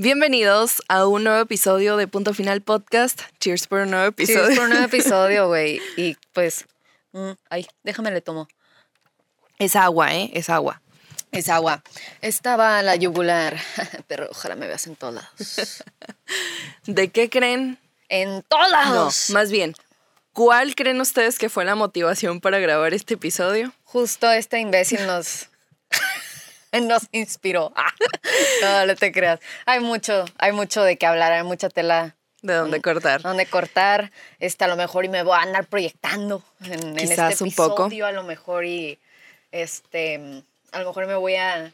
Bienvenidos a un nuevo episodio de Punto Final Podcast. Cheers por un nuevo episodio. Cheers por un nuevo episodio, güey. Y pues, mm, ay, déjame le tomo. Es agua, ¿eh? Es agua. Es agua. Estaba la yugular, pero ojalá me veas en todos lados. ¿De qué creen? En todos lados. No, más bien, ¿cuál creen ustedes que fue la motivación para grabar este episodio? Justo este imbécil nos nos inspiró. no, no te creas. Hay mucho, hay mucho de qué hablar, hay mucha tela. De dónde cortar. Dónde cortar. Este, a lo mejor y me voy a andar proyectando en, en este episodio, un poco. a lo mejor y este, a lo mejor me voy a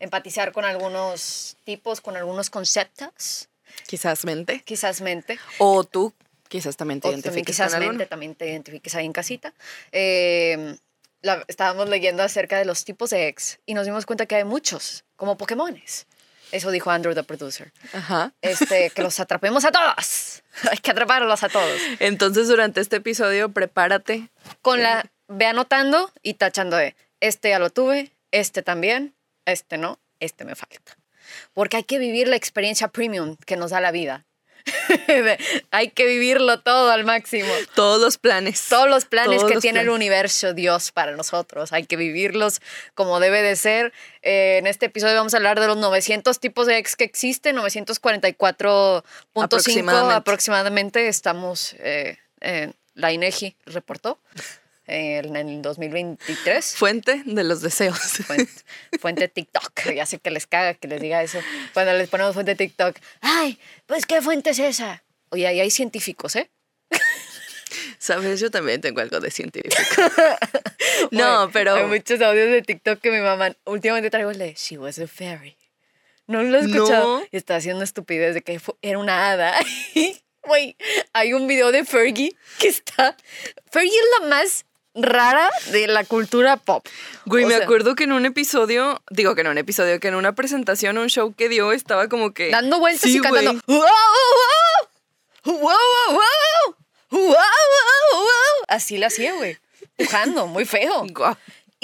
empatizar con algunos tipos, con algunos conceptos. Quizás mente. Quizás mente. O tú quizás también te identifiques quizás con mente, también te identifiques ahí en casita. Eh, estábamos leyendo acerca de los tipos de ex y nos dimos cuenta que hay muchos, como Pokémones. Eso dijo Andrew, the producer. Ajá. Este, que los atrapemos a todos. Hay que atraparlos a todos. Entonces, durante este episodio, prepárate. Con la, ve anotando y tachando de, este ya lo tuve, este también, este no, este me falta. Porque hay que vivir la experiencia premium que nos da la vida. Hay que vivirlo todo al máximo. Todos los planes. Todos los planes que tiene el universo Dios para nosotros. Hay que vivirlos como debe de ser. Eh, en este episodio vamos a hablar de los 900 tipos de ex que existen, 944.5 aproximadamente. aproximadamente. Estamos, eh, la INEGI reportó en el 2023. Fuente de los deseos. Fuente, TikTok. Ya sé que les caga que les diga eso. Cuando les ponemos fuente TikTok, ay, pues ¿qué fuente es esa? Oye, ahí hay científicos, ¿eh? Sabes, yo también tengo algo de científico. no, pero. Hay muchos audios de TikTok que mi mamá últimamente traigo el de She was a fairy. No lo he escuchado. No. Y está haciendo estupidez de que era una hada. Güey, hay un video de Fergie que está. Fergie es la más rara de la cultura pop. Güey, me acuerdo que en un episodio, digo que en un episodio, que en una presentación, un show que dio, estaba como que. Dando vueltas y cantando. ¡Wow, wow, wow! ¡Wow, wow, wow! ¡Wow, wow, wow! Así la hacía, güey. Pujando, muy feo.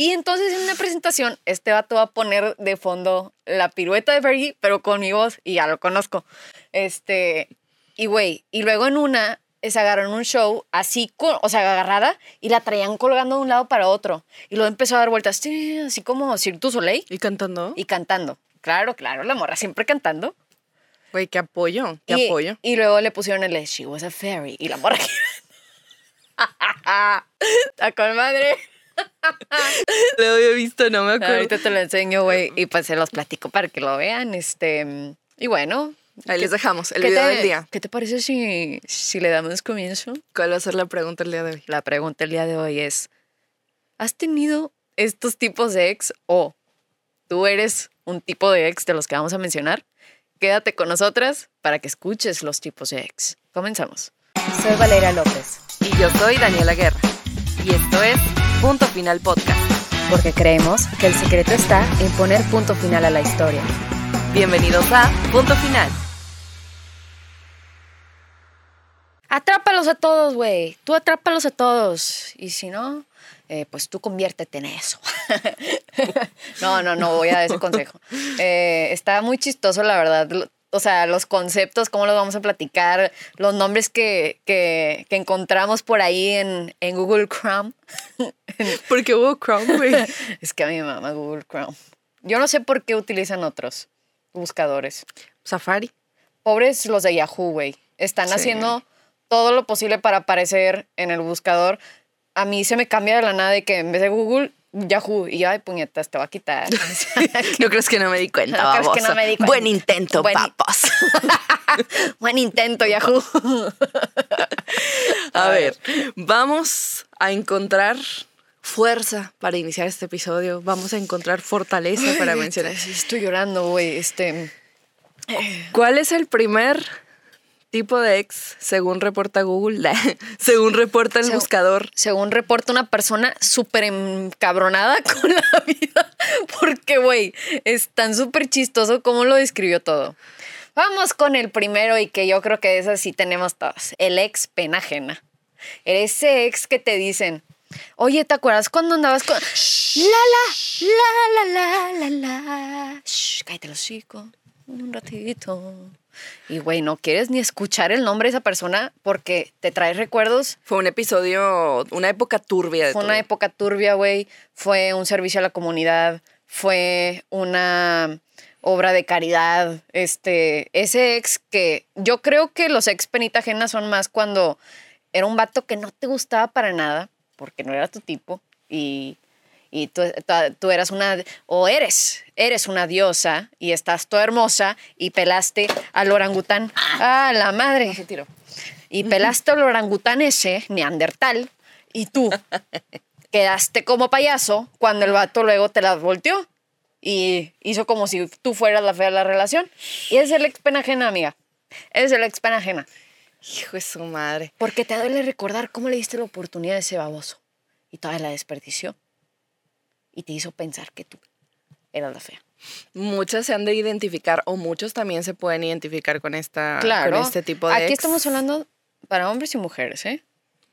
Y entonces en una presentación, este vato va a poner de fondo la pirueta de Fergie, pero con mi voz, y ya lo conozco. Este. Y güey, y luego en una se agarraron un show así, o sea, agarrada y la traían colgando de un lado para otro. Y luego empezó a dar vueltas, así como Cirque du Soleil. ¿Y cantando? Y cantando. Claro, claro, la morra siempre cantando. Güey, qué apoyo, qué apoyo. Y luego le pusieron el She was a fairy y la morra. Está con madre. lo había visto, no me acuerdo. Ahorita te lo enseño, güey, y pues se los platico para que lo vean. Este, y bueno, Ahí les dejamos el video del día. ¿Qué te parece si, si le damos comienzo? ¿Cuál va a ser la pregunta el día de hoy? La pregunta el día de hoy es, ¿has tenido estos tipos de ex o tú eres un tipo de ex de los que vamos a mencionar? Quédate con nosotras para que escuches los tipos de ex. Comenzamos. Soy Valeria López. Y yo soy Daniela Guerra. Y esto es Punto Final Podcast. Porque creemos que el secreto está en poner punto final a la historia. Bienvenidos a Punto Final. Atrápalos a todos, güey. Tú atrápalos a todos. Y si no, eh, pues tú conviértete en eso. no, no, no voy a dar ese consejo. Eh, está muy chistoso, la verdad. O sea, los conceptos, cómo los vamos a platicar, los nombres que, que, que encontramos por ahí en, en Google Chrome. ¿Por qué Google Chrome, güey? es que a mi mamá Google Chrome. Yo no sé por qué utilizan otros buscadores. Safari. Pobres los de Yahoo, güey. Están haciendo todo lo posible para aparecer en el buscador. A mí se me cambia de la nada de que en vez de Google, Yahoo. Y ay, puñetas, te va a quitar. no crees que no me di cuenta, no crees que no me di cuenta. Buen intento, Buen... papos. Buen intento, Yahoo. a ver, vamos a encontrar fuerza para iniciar este episodio. Vamos a encontrar fortaleza para mencionar. Estoy llorando, güey. Este. ¿Cuál es el primer tipo de ex, según reporta Google, según reporta el buscador. Según reporta una persona súper encabronada con la vida. Porque, güey, es tan súper chistoso como lo describió todo. Vamos con el primero y que yo creo que de esas sí tenemos todos. El ex pena ajena. Ese ex que te dicen, oye, ¿te acuerdas cuando andabas con... La, la, la, la, la, la, la. Shh, cállate los chicos un ratito. Y güey, no quieres ni escuchar el nombre de esa persona porque te trae recuerdos. Fue un episodio, una época turbia. De Fue todo. una época turbia, güey. Fue un servicio a la comunidad. Fue una obra de caridad. Este, ese ex que yo creo que los ex penita ajena son más cuando era un vato que no te gustaba para nada porque no era tu tipo y, y tú, tú- eras una, o eres, eres una diosa y estás toda hermosa y pelaste al orangután. ¡Ah, la madre! Se tiró. y pelaste al orangután ese, neandertal, y tú quedaste como payaso cuando el vato luego te las volteó y hizo como si tú fueras la fea de la relación. Y es el ex pena ajena, amiga. Es el ex pena ajena. Hijo de su madre. Porque te duele recordar cómo le diste la oportunidad a ese baboso y todavía la desperdició. Y te hizo pensar que tú eras la fea. Muchas se han de identificar, o muchos también se pueden identificar con esta Claro. con este tipo de Aquí ex. estamos hablando para hombres y mujeres, ¿eh?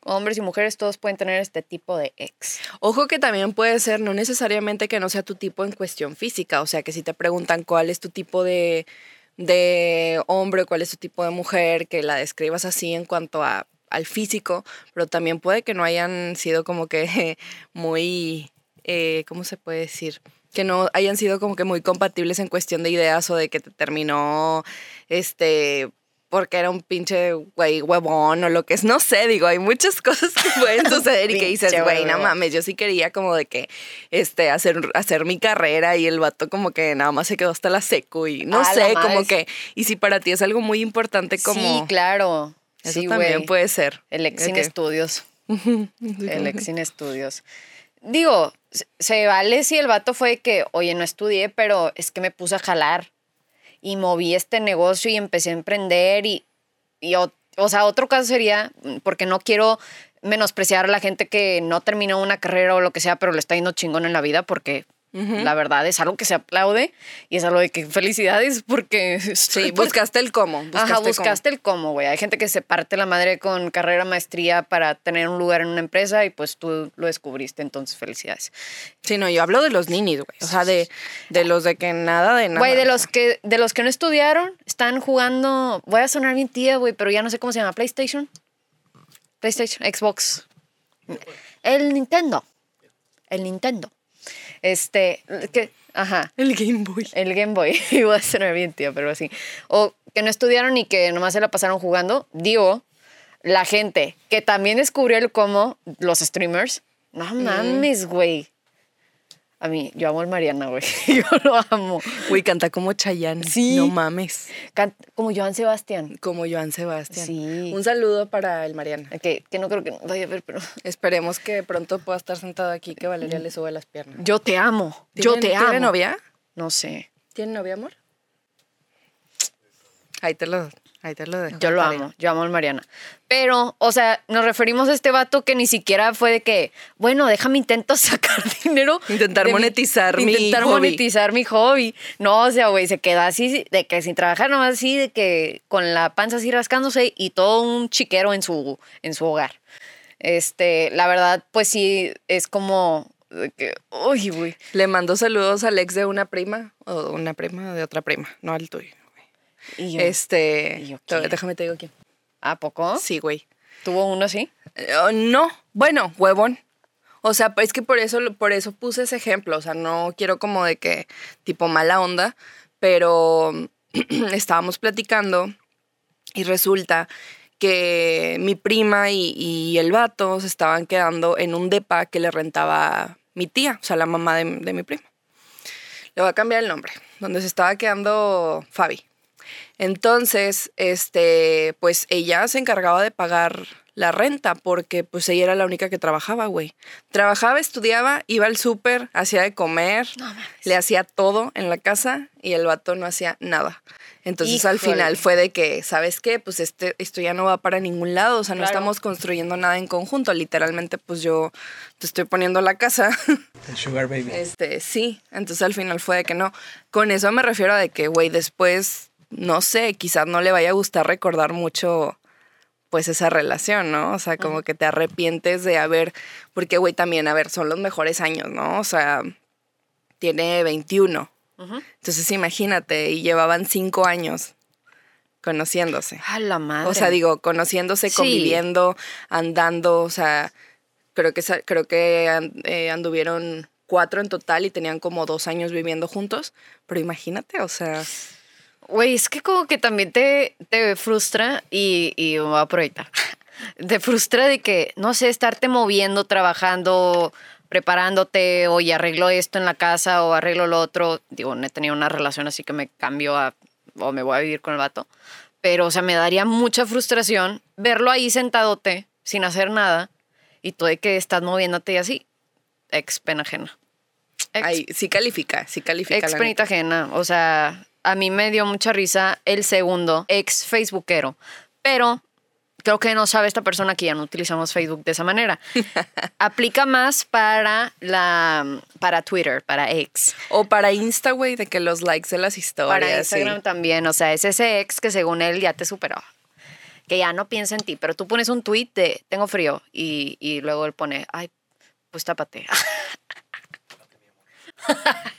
Hombres y mujeres todos pueden tener este tipo de ex. Ojo que también puede ser, no necesariamente que no sea tu tipo en cuestión física, o sea que si te preguntan cuál es tu tipo de, de hombre o cuál es tu tipo de mujer, que la describas así en cuanto a, al físico, pero también puede que no hayan sido como que muy, eh, ¿cómo se puede decir? Que no hayan sido como que muy compatibles en cuestión de ideas o de que te terminó, este, porque era un pinche güey huevón o lo que es, no sé, digo, hay muchas cosas que pueden suceder y que dices, güey, no mames, yo sí quería como de que, este, hacer, hacer mi carrera y el vato como que nada más se quedó hasta la secu y no sé, como que, y si para ti es algo muy importante como... Sí, claro. Eso sí, también puede ser. El ex sin estudios. El ex sin estudios. Digo, se- vale si el vato fue que, oye, no estudié, pero es que me puse a jalar y moví este negocio y empecé a emprender y, y o, o sea, otro caso sería, mm, porque no quiero menospreciar a la gente que no terminó una carrera o lo que sea, pero le está yendo chingón en la vida porque la verdad es algo que se aplaude y es algo de que felicidades porque... Sí, buscaste el cómo. Buscaste Ajá, buscaste el cómo, güey. Hay gente que se parte la madre con carrera, maestría para tener un lugar en una empresa y pues tú lo descubriste, entonces felicidades. Sí, no, yo hablo de los ninis, güey. O sea, de, de los de que nada de nada. Güey, de los que de los que no estudiaron, están jugando, voy a sonar bien tía, güey, pero ya no sé cómo se llama, PlayStation. PlayStation, Xbox. El Nintendo. El Nintendo. Este, que ajá. El Game Boy. El Game Boy, iba a sonar bien, tío, pero así. O que no estudiaron y que nomás se la pasaron jugando. Digo, la gente que también descubrió el cómo, los streamers. No mames, güey. A mí, yo amo al Mariana, güey. Yo lo amo. Güey, canta como Chayanne. Sí. No mames. Como Joan Sebastián. Como Joan Sebastián. Sí. Un saludo para el Mariana. Que, que no creo que vaya a ver, pero. Esperemos que pronto pueda estar sentado aquí, que Valeria le sube las piernas. Yo te amo. Yo ¿Tiene- te amo. ¿Tiene novia? No sé. ¿Tiene novia, amor? Ahí te lo, ahí te lo dejo. Yo lo Tarea. amo, yo amo al Mariana. Pero, o sea, nos referimos a este vato que ni siquiera fue de que, bueno, déjame intento sacar dinero. Intentar mi- monetizar mi Intentar hobby. monetizar mi hobby. No, o sea, güey, se quedó así, de que sin trabajar, nomás así, de que con la panza así rascándose y todo un chiquero en su, en su hogar. Este, la verdad, pues sí, es como, que, uy, güey. Le mando saludos al ex de una prima o una prima de otra prima, no al tuyo. Y yo, Este, ¿Y yo quién? déjame te digo quién. ¿A poco? Sí, güey. ¿Tuvo uno así? Eh, oh, no, bueno, huevón. O sea, es que por eso, por eso puse ese ejemplo. O sea, no quiero como de que tipo mala onda, pero estábamos platicando y resulta que mi prima y, y el vato se estaban quedando en un depa que le rentaba mi tía, o sea, la mamá de, de mi prima. Le voy a cambiar el nombre, donde se estaba quedando Fabi. Entonces, este, pues ella se encargaba de pagar la renta porque pues ella era la única que trabajaba, güey. Trabajaba, estudiaba, iba al súper, hacía de comer, le hacía todo en la casa y el vato no hacía nada. Entonces al final fue de que, ¿sabes qué? Pues este, esto ya no va para ningún lado, o sea, no Claro. estamos construyendo nada en conjunto. Literalmente, pues yo te estoy poniendo la casa. El Sugar Baby. Este, sí, entonces al final fue de que no. Con eso me refiero a de que, güey, después, no sé, quizás no le vaya a gustar recordar mucho, pues, esa relación, ¿no? O sea, como que te arrepientes de haber, porque, güey, también, a ver, son los mejores años, ¿no? O sea, tiene 21, Entonces imagínate, y llevaban cinco años conociéndose. A la madre. O sea, digo, conociéndose, Sí. conviviendo, andando, o sea, creo que, creo que eh, anduvieron cuatro en total y tenían como dos años viviendo juntos. Pero imagínate, o sea, Güey, es que como que también te, te frustra y, y me voy a aprovechar. Te frustra de que, no sé, estarte moviendo, trabajando, preparándote, o y arreglo esto en la casa o arreglo lo otro. Digo, no he tenido una relación así que me cambio a, o me voy a vivir con el vato. Pero, o sea, me daría mucha frustración verlo ahí sentadote, sin hacer nada, y tú de que estás moviéndote y así. Ex pena ajena. Ex ahí sí califica, sí califica. Ex penita ajena. O sea, a mí me dio mucha risa el segundo ex Facebookero. Pero creo que no sabe esta persona que ya no utilizamos Facebook de esa manera. Aplica más para la para Twitter, para ex. O para Insta, güey, de que los likes de las historias. Para Instagram sí. también. O sea, es ese ex que según él ya te superó. Que ya no piensa en ti. Pero tú pones un tweet de tengo frío. Y, y luego él pone, ay, pues tápate.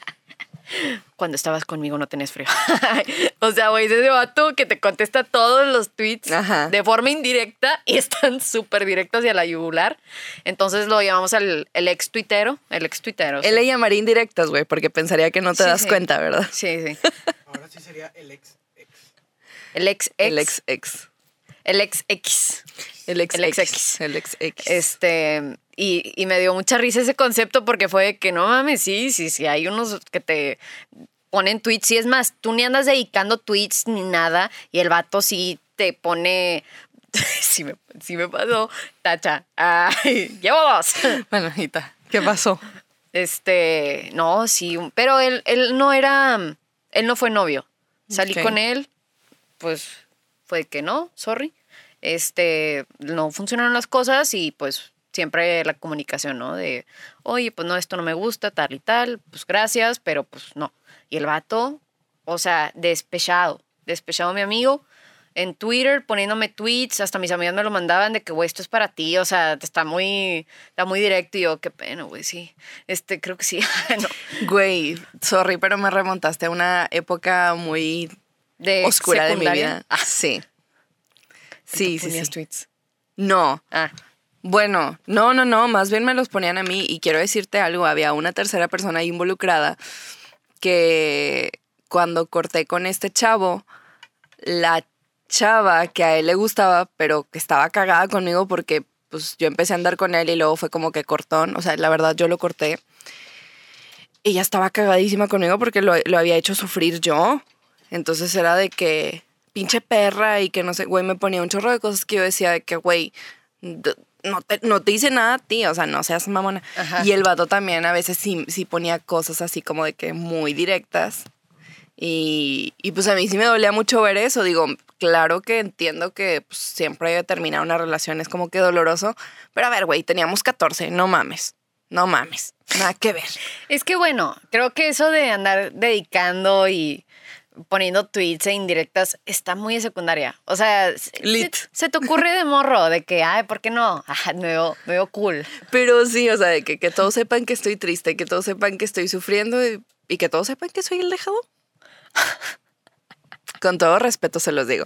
Cuando estabas conmigo no tenías frío. o sea, güey, ese vato que te contesta todos los tweets Ajá. de forma indirecta y están súper directos y a la yugular. Entonces lo llamamos el, el ex tuitero. El ex tuitero. Él le llamaría indirectas, güey, porque pensaría que no te Sí, das sí. cuenta, ¿verdad? Sí, sí. Ahora sí sería el ex ex. El ex ex. El ex ex. El ex X. El ex El ex ex. X. El ex ex. Este, y, y me dio mucha risa ese concepto porque fue de que no mames, sí, sí, sí, hay unos que te ponen tweets. Y es más, tú ni andas dedicando tweets ni nada y el vato sí te pone. sí, me, sí me pasó. Tacha. Ay, llevo dos. Bueno, Anita, ¿qué pasó? Este, no, sí, pero él, él no era, él no fue novio. Salí con él, pues fue que no, sorry. Este, no funcionaron las cosas y pues siempre la comunicación, ¿no? De, oye, pues no, esto no me gusta, tal y tal, pues gracias, pero pues no. Y el vato, o sea, despechado, despechado mi amigo. En Twitter poniéndome tweets, hasta mis amigas me lo mandaban de que, güey, esto es para ti, o sea, está muy, está muy directo y yo, qué pena, güey, sí. Este, creo que sí. no. Güey, sorry, pero me remontaste a una época muy De oscura de mi secundaria. vida. Ah, Sí. Sí, ¿tú sí, sí. tweets. No. Ah, Bueno, no, no, no, más bien me los ponían a mí y quiero decirte algo, había una tercera persona involucrada que cuando corté con este chavo, la chava que a él le gustaba, pero que estaba cagada conmigo porque pues yo empecé a andar con él y luego fue como que cortón, o sea, la verdad yo lo corté. Ella estaba cagadísima conmigo porque lo, lo había hecho sufrir yo. Entonces era de que pinche perra y que no sé, güey, me ponía un chorro de cosas que yo decía de que, güey, no te, no te hice nada a ti, o sea, no seas mamona. Ajá. Y el vato también a veces sí, sí ponía cosas así como de que muy directas. Y, y pues a mí sí me dolía mucho ver eso. Digo, claro que entiendo que pues, siempre terminar una relación es como que doloroso. Pero a ver, güey, teníamos 14, no mames. No mames. Nada que ver. Es que bueno, creo que eso de andar dedicando y poniendo tweets e indirectas está muy secundaria. O sea, se- Lit. Se, se te ocurre de morro de que, ay, ¿por qué no? Ah, me, veo, me veo cool. Pero sí, o sea, de que, que todos sepan que estoy triste, que todos sepan que estoy sufriendo y, y que todos sepan que soy el dejado. Con todo respeto se los digo.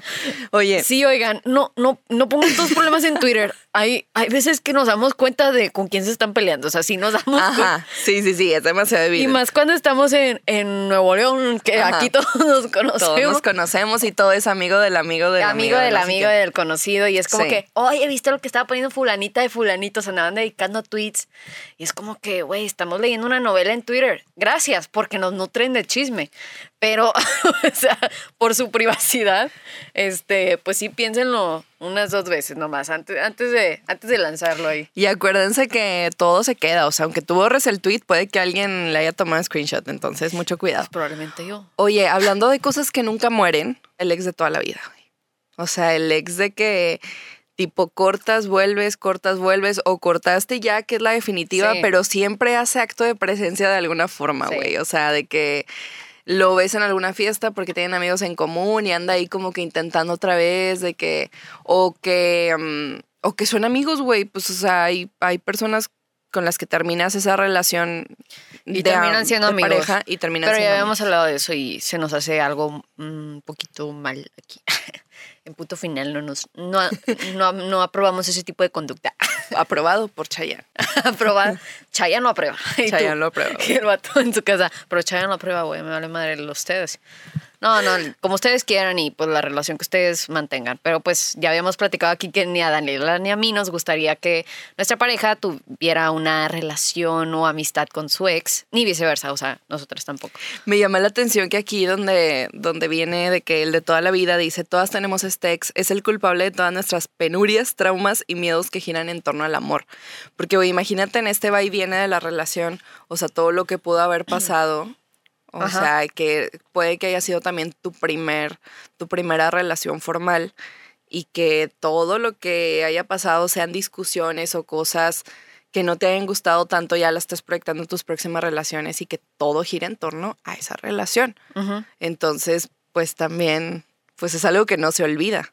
Oye, Sí, oigan, no, no, no pongan todos problemas en Twitter. Hay, hay veces que nos damos cuenta de con quién se están peleando. O sea, sí nos damos cuenta. ajá, sí, sí, sí, es demasiado Y evidente. más cuando estamos en, en Nuevo León, que Ajá. aquí todos nos conocemos. Todos nos conocemos y todo es amigo del amigo del amigo del así amigo que- del conocido y es como Sí. que, oye, ¿viste lo que estaba poniendo fulanita de fulanito? Se andaban dedicando tweets y es como que, güey, estamos leyendo una novela en Twitter. Gracias, porque nos nutren de chisme. Pero, o sea, por su privacidad, este, pues sí, piénsenlo unas dos veces nomás, antes, antes, de, antes de lanzarlo ahí. Y acuérdense que todo se queda, o sea, aunque tú borres el tweet, puede que alguien le haya tomado screenshot, entonces mucho cuidado. Probablemente yo. Oye, hablando de cosas que nunca mueren, el ex de toda la vida, güey. O sea, el ex de que tipo cortas, vuelves, cortas, vuelves, o cortaste ya, que es la definitiva, Sí. pero siempre hace acto de presencia de alguna forma, Sí. güey. O sea, de que lo ves en alguna fiesta porque tienen amigos en común y anda ahí como que intentando otra vez, de que, o que, mm, o que son amigos, güey. Pues, o sea, hay, hay personas con las que terminas esa relación Y de, terminan siendo de amigos. pareja y terminan Pero ya habíamos hablado de eso y se nos hace algo un poquito mal aquí. En punto final no nos no, no, no aprobamos ese tipo de conducta. aprobado por Chayanne. Aprobar. Chaya no aprueba. Chayanne lo aprueba. Y el vato en su casa. Pero Chaya no aprueba, güey. Me vale madre los ustedes. No, no, como ustedes quieran y pues la relación que ustedes mantengan. Pero pues ya habíamos platicado aquí que ni a Daniela ni a mí nos gustaría que nuestra pareja tuviera una relación o amistad con su ex, ni viceversa, o sea, nosotras tampoco. Me llama la atención que aquí donde, donde viene de que el de toda la vida dice, todas tenemos este ex, es el culpable de todas nuestras penurias, traumas y miedos que giran en torno al amor. Porque güey, imagínate en este va y viene de la relación, o sea, todo lo que pudo haber pasado. O Ajá. sea, que puede que haya sido también tu primer, tu primera relación formal y que todo lo que haya pasado sean discusiones o cosas que no te hayan gustado tanto, ya las estás proyectando en tus próximas relaciones y que todo gira en torno a esa relación. Ujú. Entonces, pues también, pues es algo que no se olvida.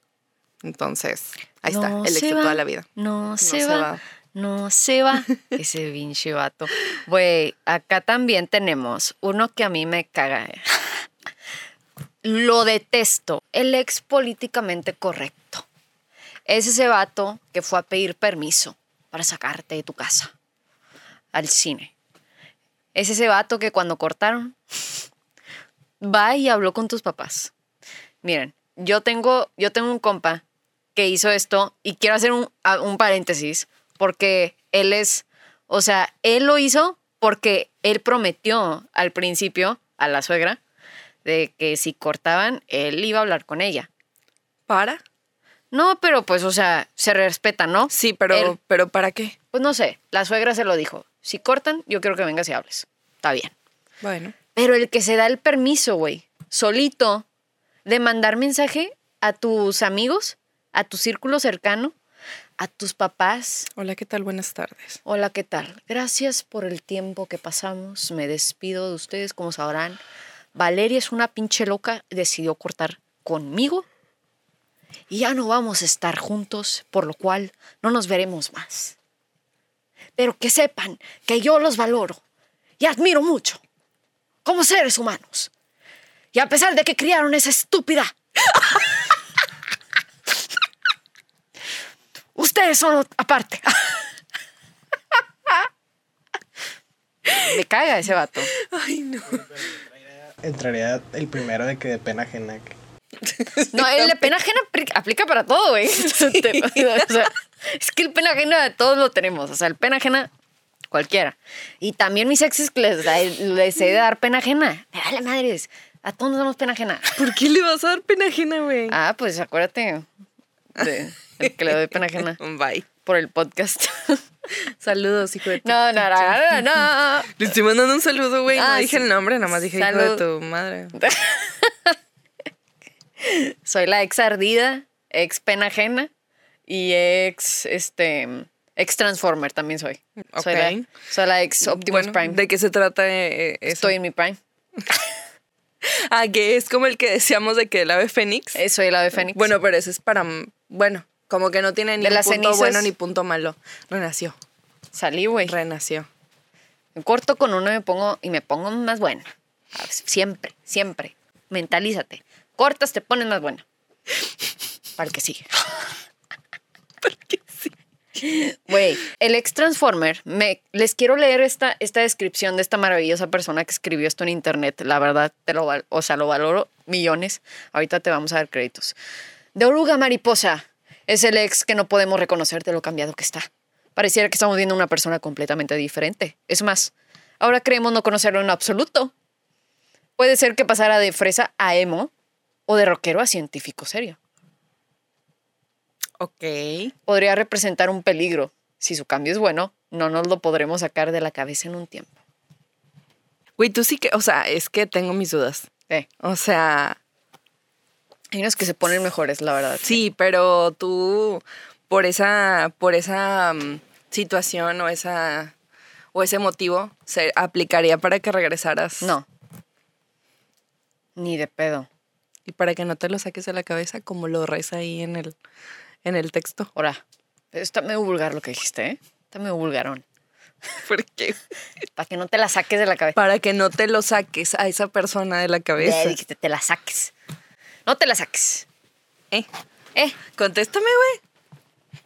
Entonces, ahí No está, el de va, toda la vida. No, se, se va, va. No se va. Ese pinche vato. Güey, acá también tenemos uno que a mí me caga. Lo detesto. El ex políticamente correcto. Es ese vato que fue a pedir permiso para sacarte de tu casa al cine. Es ese vato que cuando cortaron va y habló con tus papás. Miren, yo tengo, yo tengo un compa que hizo esto y quiero hacer un, un paréntesis porque él es, o sea, él lo hizo porque él prometió al principio a la suegra de que si cortaban, él iba a hablar con ella. ¿Para? No, pero pues, o sea, se respeta, ¿no? Sí, pero, Él- pero ¿para qué? Pues no sé, la suegra se lo dijo. Si cortan, yo quiero que vengas y hables. Está bien. Bueno. Pero el que se da el permiso, güey, solito, de mandar mensaje a tus amigos, a tu círculo cercano, a tus papás. Hola, ¿qué tal? Buenas tardes. Hola, ¿qué tal? Gracias por el tiempo que pasamos. Me despido de ustedes, como sabrán. Valeria es una pinche loca, decidió cortar conmigo y ya no vamos a estar juntos, por lo cual no nos veremos más. Pero que sepan que yo los valoro y admiro mucho como seres humanos. Y a pesar de que criaron esa estúpida, ustedes son aparte. Me caga ese vato. Ay, no. Entraría el primero de que de pena ajena. No, el de pena ajena apli- aplica para todo, güey. O sea, es que el pena ajena todos lo tenemos. O sea, el pena ajena cualquiera. Y también mis exes que les, da- les he de dar pena ajena. Me vale madres. A todos nos damos pena ajena. ¿Por qué le vas a dar pena ajena, güey? Ah, pues acuérdate de el que le doy pena ajena Bye. por el podcast. Saludos, hijo de tu... No, no, no, no, no. Le estoy mandando un saludo, güey. No Ah, dije sí. el nombre, nada más dije hijo de tu madre. Soy la ex ardida, ex pena ajena y ex, este, ex Transformer también soy. Soy, la, soy la ex Optimus Bueno, Prime. ¿De qué se trata eh, eso? Estoy en mi Prime. Ah, que es como el que decíamos de que el ave fénix. Eh, Soy el ave fénix. Bueno, pero ese es para... Bueno, como que no tiene ni De punto cenizas. bueno ni punto malo. Renació, salí, güey. renació. Me corto con uno y me pongo, y me pongo más buena. Ah, Siempre, siempre. Mentalízate. Cortas, te pones más buena. Para el que sigue. Porque sí. Güey, el ex Transformer, me, les quiero leer esta, esta descripción de esta maravillosa persona que escribió esto en internet. La verdad, te lo, o sea, lo valoro millones. Ahorita te vamos a dar créditos. De oruga mariposa es el ex que no podemos reconocer de lo cambiado que está. Pareciera que estamos viendo una persona completamente diferente. Es más, ahora creemos no conocerlo en absoluto. Puede ser que pasara de fresa a emo o de rockero a científico serio. Ok. podría representar un peligro. Si su cambio es bueno, no nos lo podremos sacar de la cabeza en un tiempo. Güey, tú sí que... O sea, es que tengo mis dudas. Eh, O sea, hay unos que se ponen mejores, la verdad. sí, pero tú por esa... Por esa mm, situación o esa... O ese motivo se aplicaría para que regresaras. No. Ni de pedo. Y para que no te lo saques de la cabeza como lo reza ahí en el, en el texto. Ahora, está medio vulgar lo que dijiste, ¿eh? Está medio vulgarón. ¿Por qué? Para que no te la saques de la cabeza. Para que no te lo saques a esa persona de la cabeza. Ya dijiste, te la saques. No te la saques. Eh, Eh, contéstame, güey.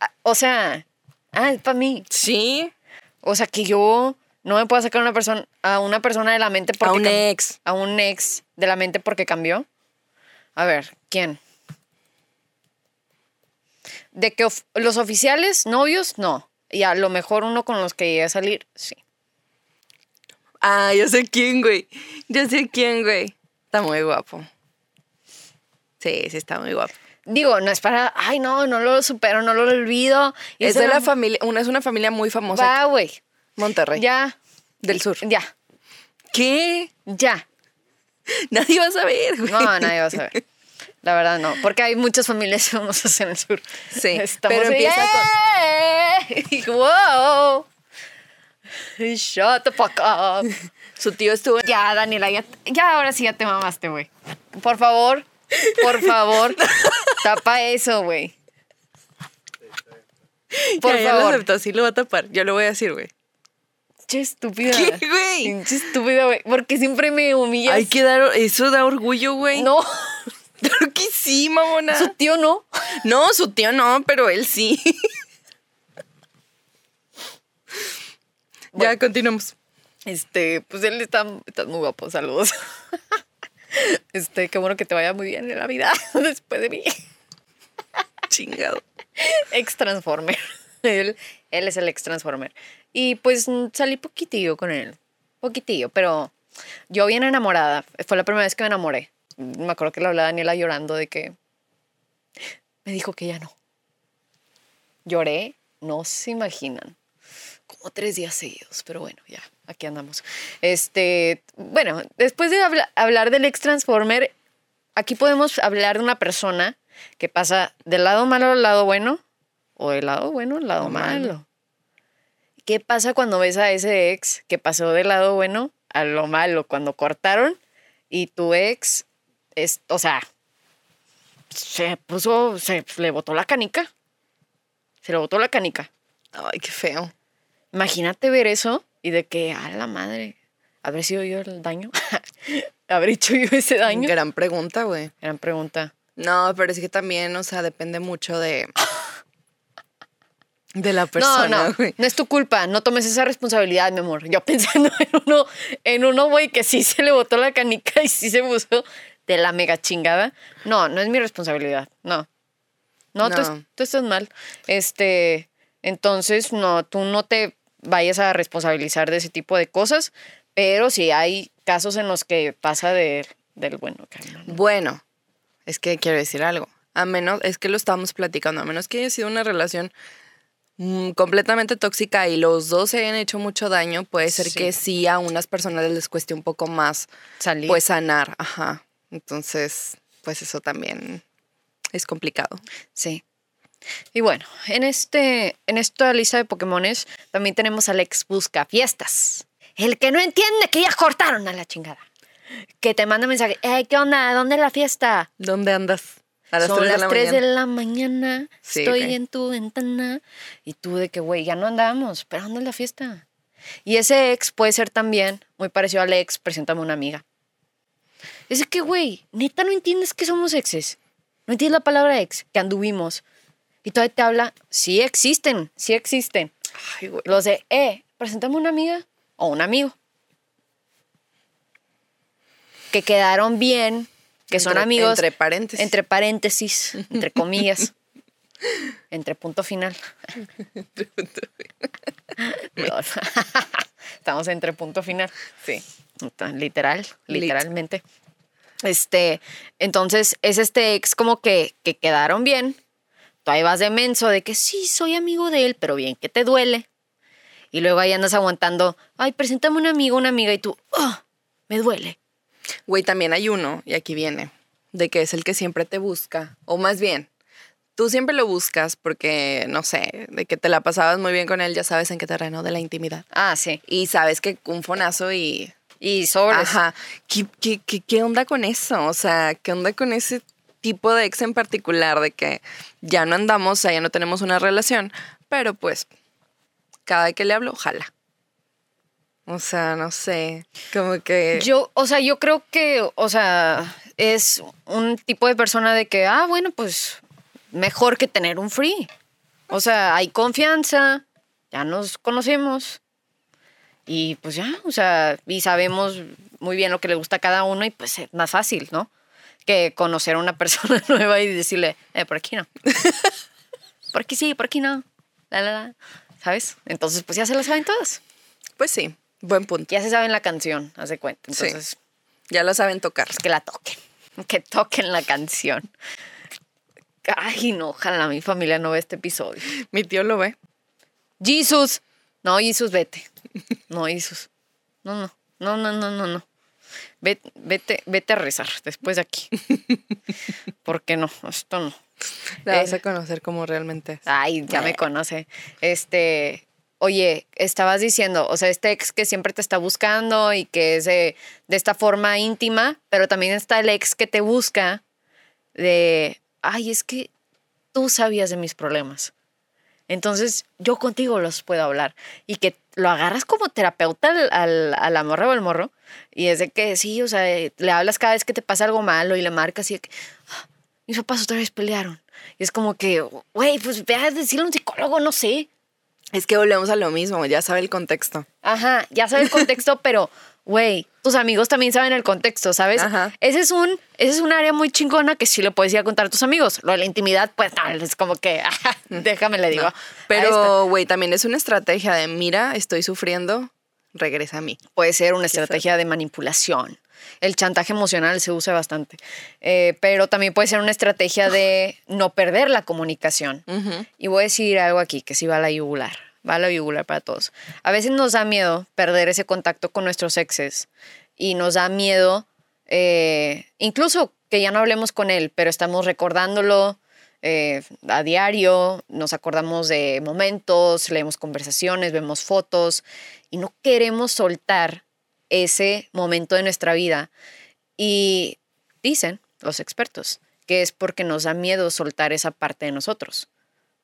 ah, o sea, ah, es para mí. Sí. O sea, que yo no me puedo sacar a una persona, a una persona de la mente porque A un ex. a un ex de la mente porque cambió. A ver, ¿quién? De que of- los oficiales, novios, no. Y a lo mejor uno con los que llegué a salir, sí. Ah, yo sé quién, güey. Yo sé quién, güey. Está muy guapo. Sí, sí, está muy guapo. Digo, no es para, ay, no, no lo supero, no lo olvido. Y Es de la familia, una es una familia muy famosa. Va, güey. Monterrey. Ya, Del sur. ya, ¿Qué? ya. Nadie va a saber, güey. No, nadie va a saber. La verdad, no. Porque hay muchas familias famosas en el sur. Sí, Estamos pero empieza ¡eh! ¡Wow! Shut the fuck up. Su tío estuvo. Ya, Daniela, ya, ya ahora sí ya te mamaste, güey. Por favor, por favor, tapa eso, güey. Por Ya, ya lo favor. aceptó, sí lo va a tapar. Yo lo voy a decir, güey. Che estúpida. ¿Qué, güey? Pinche estúpida, güey. Porque siempre me humillas. Hay que dar... Eso da orgullo, güey. No, Claro que sí, mamona. su tío no. No, su tío no, pero él sí. Ya, continuamos. Este, pues él está, está muy guapo, saludos. Este, qué bueno que te vaya muy bien en la vida después de mí. Chingado. Ex Transformer. Él, él es el ex Transformer. Y pues mm, salí poquitillo con él. Poquitillo, pero yo bien enamorada. Fue la primera vez que me enamoré. Me acuerdo que le hablaba a Daniela llorando de que me dijo que ya no. Lloré, no se imaginan. Como tres días seguidos, pero bueno, ya, aquí andamos. Este, bueno, después de habla- hablar del ex Transformer, aquí podemos hablar de una persona que pasa del lado malo al lado bueno, o del lado bueno al lado Lo malo. malo. ¿Qué pasa cuando ves a ese ex que pasó del lado bueno a lo malo? Cuando cortaron y tu ex, es, o sea, se puso, se le botó la canica. Se le botó la canica. Ay, qué feo. Imagínate ver eso y de que, a la madre, ¿habré sido yo el daño? ¿Habré hecho yo ese daño? Gran pregunta, güey. Gran pregunta. No, pero es que también, o sea, depende mucho de... De la No, persona, no, güey. no es tu culpa, no tomes esa responsabilidad, mi amor. Yo pensando en uno, en uno, güey, que sí se le botó la canica y sí se puso de la mega chingada. No, no es mi responsabilidad, no. No, Tú, No. tú estás mal. Este, entonces, no, tú no te vayas a responsabilizar de ese tipo de cosas, pero sí hay casos en los que pasa de, del bueno. Bueno, es que quiero decir algo. A menos, es que lo estamos platicando, a menos que haya sido una relación mm, completamente tóxica y los dos se hayan hecho mucho daño, puede ser Sí. que sí a unas personas les cueste un poco más, Salir. pues sanar, ajá. Entonces, pues eso también es complicado. Sí. Y bueno, en, este, en esta lista de Pokémones también tenemos al ex busca fiestas. El que no entiende que ya cortaron a la chingada. Que te manda mensaje, "Ey, ¿qué onda? ¿Dónde es la fiesta? ¿Dónde andas? A las Son 3 de las la 3 mañana. de la mañana. Sí, estoy en tu ventana. Y tú de que, güey, ya no andamos. ¿Pero dónde es la fiesta? Y ese ex puede ser también muy parecido al ex, preséntame una amiga. Es que, güey, neta no entiendes que somos exes. No entiendes la palabra ex, que anduvimos. Y todavía te habla, sí existen, sí existen. Ay, güey. Los de, eh, preséntame una amiga o un amigo. Que quedaron bien, que son Entre- amigos. Entre paréntesis. Entre paréntesis, entre comillas. entre punto final. Perdón. Estamos entre punto final. Sí. Literal, Lit. literalmente. Este, entonces es este ex como que, que quedaron bien. Tú ahí vas de menso de que sí, soy amigo de él, pero bien que te duele. Y luego ahí andas aguantando, ay, preséntame un amigo, una amiga, y tú, "Oh, me duele. Güey, también hay uno, y aquí viene, de que es el que siempre te busca. O más bien, tú siempre lo buscas porque, no sé, de que te la pasabas muy bien con él, ya sabes en qué terreno de la intimidad. Ah, sí. Y sabes que un fonazo y... Y sobres. Ajá. ¿Qué, qué, qué, qué onda con eso? O sea, ¿qué onda con ese tipo de ex en particular? De que ya no andamos, o sea, ya no tenemos una relación, pero pues cada que le hablo, jala. O sea, no sé, como que... Yo, o sea, yo creo que, o sea, es un tipo de persona de que, ah, bueno, pues mejor que tener un free. O sea, hay confianza, ya nos conocemos y pues ya, o sea, y sabemos muy bien lo que le gusta a cada uno y pues es más fácil, ¿no? Que conocer a una persona nueva y decirle, eh, por aquí no. por aquí sí, por aquí no. La, la, la. ¿Sabes? Entonces, pues ya se la saben todas. Pues sí, buen punto. Ya se saben la canción, haz de cuenta. Sí. Entonces, Ya la saben tocar. pues que la toquen. Que toquen la canción. Ay, no, ojalá mi familia no ve este episodio. Mi tío lo ve. Jesus. No, Jesus, vete. No, Jesus. No, no, no, no, no, no, no. Vete, vete, vete a rezar después de aquí. Porque no, esto no. La vas Eh, a conocer como realmente es. Ay, ya me conoce. Este, oye, estabas diciendo, o sea, este ex que siempre te está buscando y que es de, de esta forma íntima, pero también está el ex que te busca de, ay, es que tú sabías de mis problemas. Entonces, yo contigo los puedo hablar. Y que lo agarras como terapeuta al, al, a la morra o al morro. Y es de que sí, o sea, le hablas cada vez que te pasa algo malo y le marcas y de que, "Ah, mis papás otra vez pelearon. Y es como que, güey, pues ve a decirle a un psicólogo, no sé. Es que volvemos a lo mismo, ya sabe el contexto. Ajá, ya sabe el contexto, pero, güey, tus amigos también saben el contexto, ¿sabes? Ajá. Ese es un, ese es un área muy chingona que sí le puedes ir a contar a tus amigos. Lo de la intimidad, pues no, es como que, ajá, déjame le digo. No. Pero, güey, también es una estrategia de, mira, estoy sufriendo, regresa a mí. puede ser una estrategia de manipulación. El chantaje emocional se usa bastante, Eh, pero también puede ser una estrategia de no perder la comunicación. Y voy a decir algo aquí que sí va a la yugular, va a la yugular para todos. A veces nos da miedo perder ese contacto con nuestros exes y nos da miedo, eh, incluso que ya no hablemos con él, pero estamos recordándolo eh, a diario, nos acordamos de momentos, leemos conversaciones, vemos fotos y no queremos soltar ese momento de nuestra vida. Y dicen los expertos que es porque nos da miedo soltar esa parte de nosotros.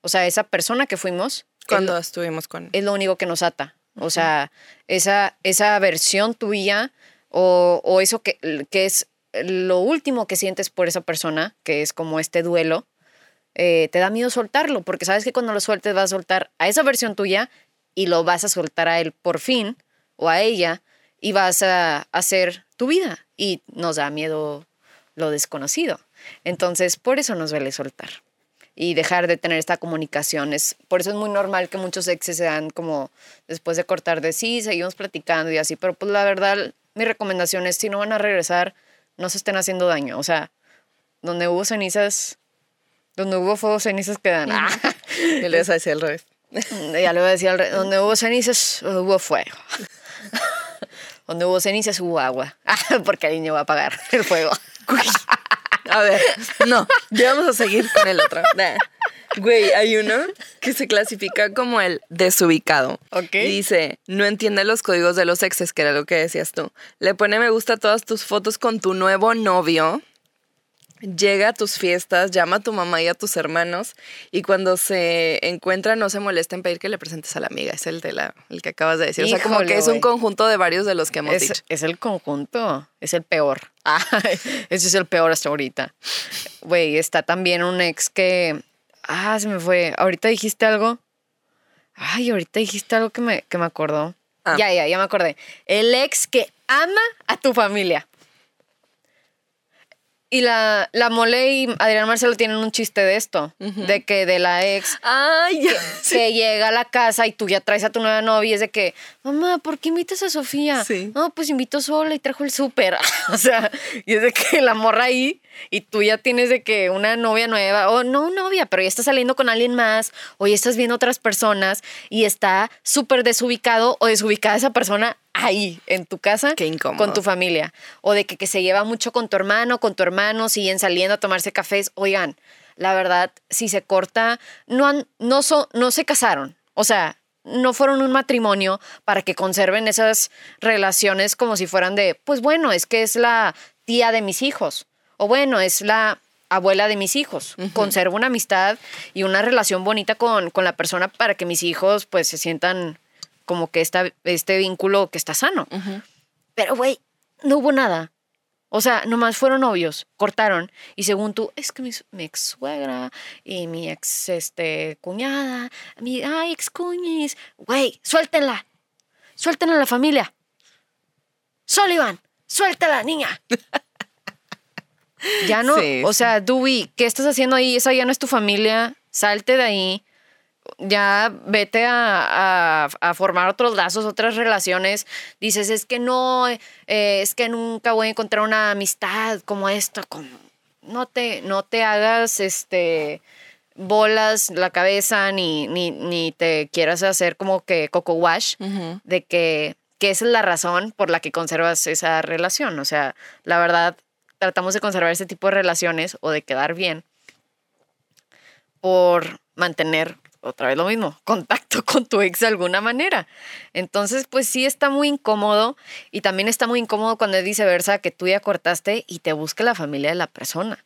O sea, esa persona que fuimos Cuando estuvimos con... es lo único que nos ata. O sea, esa, esa versión tuya o, o eso que, que es lo último que sientes por esa persona, que es como este duelo, eh, te da miedo soltarlo, porque sabes que cuando lo sueltes vas a soltar a esa versión tuya y lo vas a soltar a él por fin o a ella y vas a hacer tu vida y nos da miedo lo desconocido. Entonces, por eso nos duele soltar y dejar de tener esta comunicación. Es, por eso es muy normal que muchos exes se dan como después de cortar de sí, seguimos platicando y así, pero pues la verdad, mi recomendación es si no van a regresar, no se estén haciendo daño. O sea, donde hubo cenizas, donde hubo fuego, cenizas quedan. Ah, Y le vas a decir al revés. ya le voy a decir, al re- donde hubo cenizas, hubo fuego. donde hubo cenizas, hubo agua. Porque el niño va a apagar el fuego. A ver, no, ya vamos a seguir con el otro. Nah. Güey, hay uno que se clasifica como el desubicado. Ok. Y dice, no entiende los códigos de los exes, que era lo que decías tú. Le pone me gusta a todas tus fotos con tu nuevo novio. Llega a tus fiestas, llama a tu mamá y a tus hermanos y cuando se encuentran no se molesta en pedir que le presentes a la amiga. Es el de la, el que acabas de decir. o sea, como que es un conjunto de varios de los que hemos Es, dicho. es el conjunto, es el peor. Ah, ese es el peor hasta ahorita. Güey, está también un ex que. Ah, se me fue. Ahorita dijiste algo. Ay, ahorita dijiste algo que me, que me acordó. Ah. Ya, ya, ya me acordé. El ex que ama a tu familia. Y la, la Mole y Adrián Marcelo tienen un chiste de esto, de que de la ex Ay, ya. que llega a la casa y tú ya traes a tu nueva novia y es de que, mamá, ¿por qué invitas a Sofía? Sí. No, pues invito sola y trajo el súper. o sea, y es de que la morra ahí y tú ya tienes de que una novia nueva, o no novia, pero ya estás saliendo con alguien más, o ya estás viendo otras personas y está súper desubicado o desubicada esa persona ahí en tu casa Qué con tu familia. O de que, que se lleva mucho con tu hermano, con tu hermano, siguen saliendo a tomarse cafés. Oigan, la verdad, si se corta, no, han, no, so- no se casaron. O sea, no fueron un matrimonio para que conserven esas relaciones como si fueran de, pues bueno, es que es la tía de mis hijos. O bueno, es la abuela de mis hijos. Conservo una amistad y una relación bonita con, con la persona para que mis hijos pues se sientan como que esta, este vínculo que está sano. Pero, güey, no hubo nada. O sea, nomás fueron novios, cortaron. Y según tú, es que mi, mi ex suegra y mi ex este, cuñada, mi ay, ex cuñis. Güey, suéltenla. Suéltenla a la familia. Sullivan, suéltala, niña. ya no, Sí, o sea, Dewey, ¿qué estás haciendo ahí? Esa ya no es tu familia. Salte de ahí. Ya vete a, a- a formar otros lazos, otras relaciones. Dices, es que no, eh, es que nunca voy a encontrar una amistad como esta. Como... No, te, no te hagas este bolas la cabeza ni, ni, ni te quieras hacer como que coco wash de que, que esa es la razón por la que conservas esa relación. O sea, la verdad, tratamos de conservar ese tipo de relaciones o de quedar bien por mantener, otra vez lo mismo, contacto con tu ex de alguna manera. Entonces, pues sí está muy incómodo y también está muy incómodo cuando es viceversa, que tú ya cortaste y te busque la familia de la persona.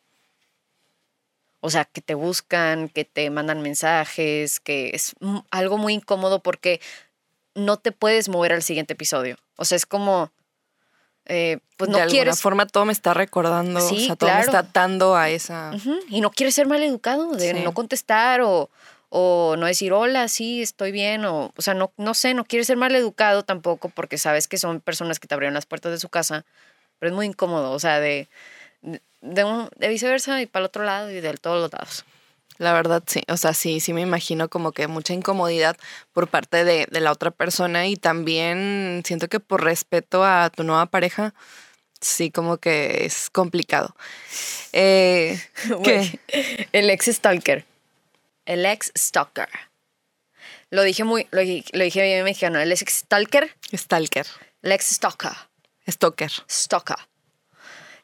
O sea, que te buscan, que te mandan mensajes, que es algo muy incómodo porque no te puedes mover al siguiente episodio. O sea, es como, eh, pues no de alguna quieres... forma todo me está recordando, o Sí, sea, todo me está atando a esa... Y no quieres ser mal educado, de Sí. no contestar o, o no decir hola, sí, estoy bien, o, o sea, no, no sé, no quieres ser mal educado tampoco porque sabes que son personas que te abrieron las puertas de su casa, pero es muy incómodo, o sea, de, de, un- de viceversa y para el otro lado y de todos los lados. La verdad, sí. O sea, sí, sí me imagino como que mucha incomodidad por parte de, de la otra persona y también siento que por respeto a tu nueva pareja, sí, como que es complicado. Eh, ¿Qué? El ex stalker. El ex stalker. Lo dije muy, lo, lo dije bien mexicano. El ex stalker, Stalker. el ex stalker. Stalker. Stalker.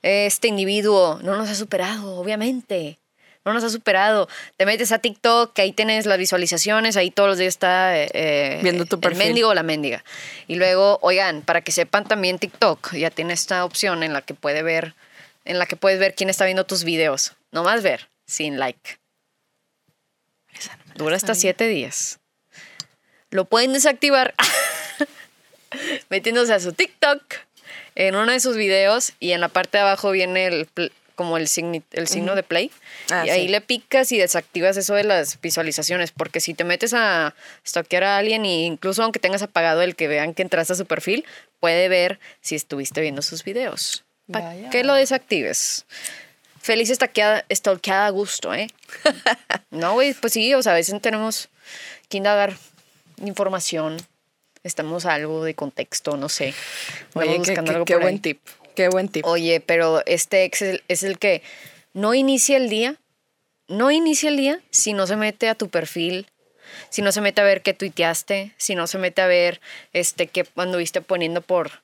Este individuo no nos ha superado, obviamente. No nos ha superado. Te metes a TikTok, que ahí tienes las visualizaciones, ahí todos los días está eh, Viendo tu el perfil. mendigo o la mendiga. Y luego, oigan, para que sepan también TikTok, ya tiene esta opción en la que puede ver, en la que puedes ver quién está viendo tus videos. No más ver, sin like. Dura hasta siete días. Lo pueden desactivar metiéndose a su TikTok en uno de sus videos y en la parte de abajo viene el como el, signi- el signo de play. Ah, y ahí sí. le picas y desactivas eso de las visualizaciones. Porque si te metes a stalkear a alguien, e incluso aunque tengas apagado el que vean que entraste a su perfil, puede ver si estuviste viendo sus videos. ¿Para que lo desactives? Feliz stalkeada, stalkeada a gusto, ¿eh? no, güey, pues sí, o sea, a veces tenemos que indagar información, estamos algo de contexto, no sé. Oye, qué, qué- qué buen ahí. tip. Qué buen tip. Oye, pero este ex es el, que no inicia el día, no inicia el día si no se mete a tu perfil, si no se mete a ver qué tuiteaste, si no se mete a ver este qué anduviste poniendo por,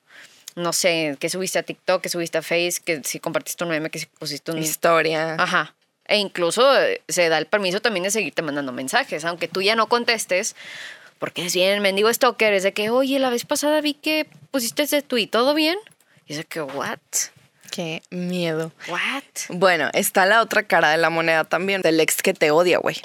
no sé, qué subiste a TikTok, qué subiste a Face, que si compartiste un meme, que si pusiste un... Historia. Ajá. E incluso eh, se da el permiso también de seguirte mandando mensajes, aunque tú ya no contestes, porque es bien mendigo stalker, es de que, oye, la vez pasada vi que pusiste ese tweet, ¿todo bien? Y es de que, ¿what? Qué miedo. ¿What? Bueno, está la otra cara de la moneda también. El ex que te odia, güey.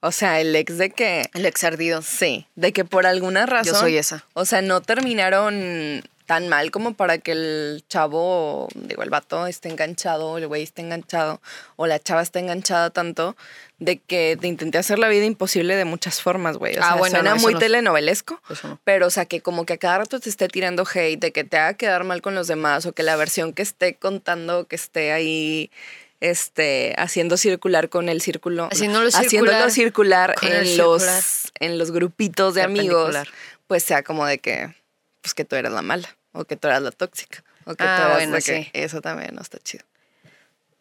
O sea, el ex de que... El ex ardido. Sí, de que por alguna razón... soy esa. O sea, no terminaron tan mal como para que el chavo, digo, el vato esté enganchado, el güey esté enganchado, o la chava esté enganchada tanto, de que te intenté hacer la vida imposible de muchas formas, güey. O Ah, sea, bueno, suena no, muy no. telenovelesco, no. pero, o sea, que como que a cada rato te esté tirando hate, de que te haga quedar mal con los demás, o que la versión que esté contando, que esté ahí este, haciendo circular con el círculo, Haciéndolo haciéndolo circular circular en los, en los grupitos de amigos, pues sea como de que, pues que tú eres la mala, o que tú eras la tóxica, o que Ah, tú eras bueno, de que sí. eso también no está chido.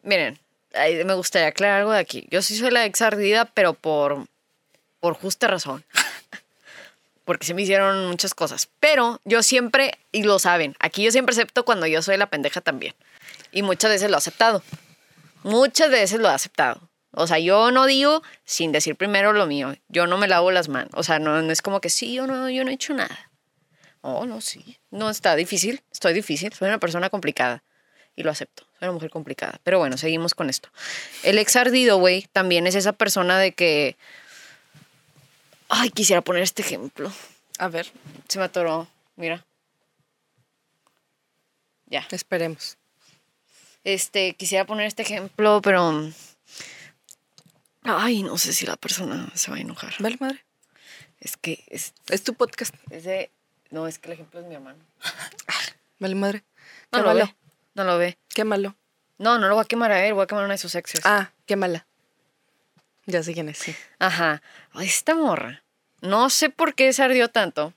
Miren, ahí me gustaría aclarar algo de aquí. Yo sí soy la ex ardida, pero por, por justa razón. Porque se me hicieron muchas cosas. Pero yo siempre, y lo saben, aquí yo siempre acepto cuando yo soy la pendeja también. Y muchas veces lo he aceptado. Muchas veces lo he aceptado. O sea, yo no digo sin decir primero lo mío. Yo no me lavo las manos. O sea, no, no es como que sí, yo no, yo no he hecho nada. Oh, no, sí. No, está difícil. Estoy difícil. Soy una persona complicada. y lo acepto. Soy una mujer complicada. Pero bueno, seguimos con esto. El ex ardido, güey, también es esa persona de que. Ay, quisiera poner este ejemplo. A ver, Se me atoró. Mira. Ya. esperemos. Este, quisiera poner este ejemplo, pero. Ay, no sé si la persona se va a enojar. Vale, madre. Es que es, Es tu podcast. es de. No, es que el ejemplo es mi hermano. Vale, madre. No lo ve. No lo ve. Quémalo. No, no lo voy a quemar a él, voy a quemar a una de sus exes. Ah, quémala. Ya sé quién es, sí. Ajá. Ay, Esta morra. No sé por qué se ardió tanto.